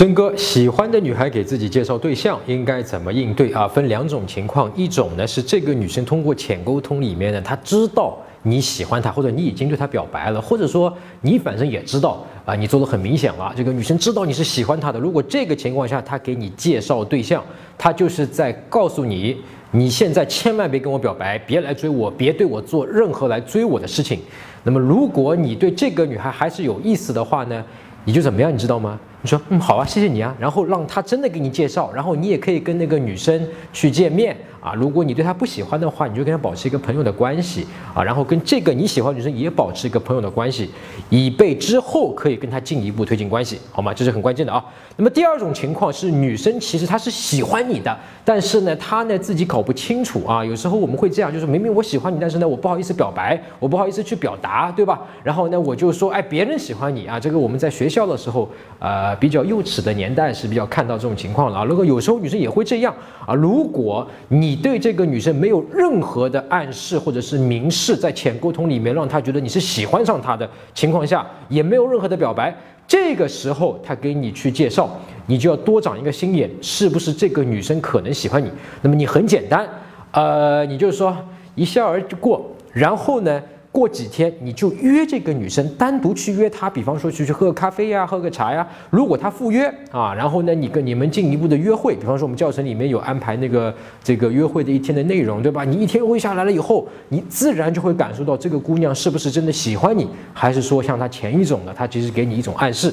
真哥喜欢的女孩给自己介绍对象应该怎么应对啊？分两种情况，一种呢是这个女生通过浅沟通里面呢，她知道你喜欢她，或者你已经对她表白了，或者说你反正也知道啊，你做的很明显了，这个女生知道你是喜欢她的。如果这个情况下她给你介绍对象，她就是在告诉你，你现在千万别跟我表白，别来追我，别对我做任何来追我的事情。那么如果你对这个女孩还是有意思的话呢，你就怎么样，你知道吗？你说嗯好啊，谢谢你啊，然后让他真的给你介绍，然后你也可以跟那个女生去见面啊。如果你对她不喜欢的话，你就跟她保持一个朋友的关系啊，然后跟这个你喜欢女生也保持一个朋友的关系，以备之后可以跟她进一步推进关系，好吗？这是很关键的啊。那么第二种情况是女生其实她是喜欢你的，但是呢她呢自己搞不清楚啊。有时候我们会这样，就是明明我喜欢你，但是呢我不好意思表白，我不好意思去表达，对吧？然后呢我就说哎别人喜欢你啊，这个我们在学校的时候呃。比较幼稚的年代是比较看到这种情况了啊。如果有时候女生也会这样啊。如果你对这个女生没有任何的暗示或者是明示，在浅沟通里面让她觉得你是喜欢上她的情况下，也没有任何的表白，这个时候她给你去介绍，你就要多长一个心眼，是不是这个女生可能喜欢你？那么你很简单，呃，你就是说一笑而过，然后呢？过几天你就约这个女生单独去约她，比方说去去喝个咖啡呀，喝个茶呀。如果她赴约啊，然后呢，你跟你们进一步的约会，比方说我们教程里面有安排那个这个约会的一天的内容，对吧？你一天约会下来了以后，你自然就会感受到这个姑娘是不是真的喜欢你，还是说像她前一种的，她其实给你一种暗示。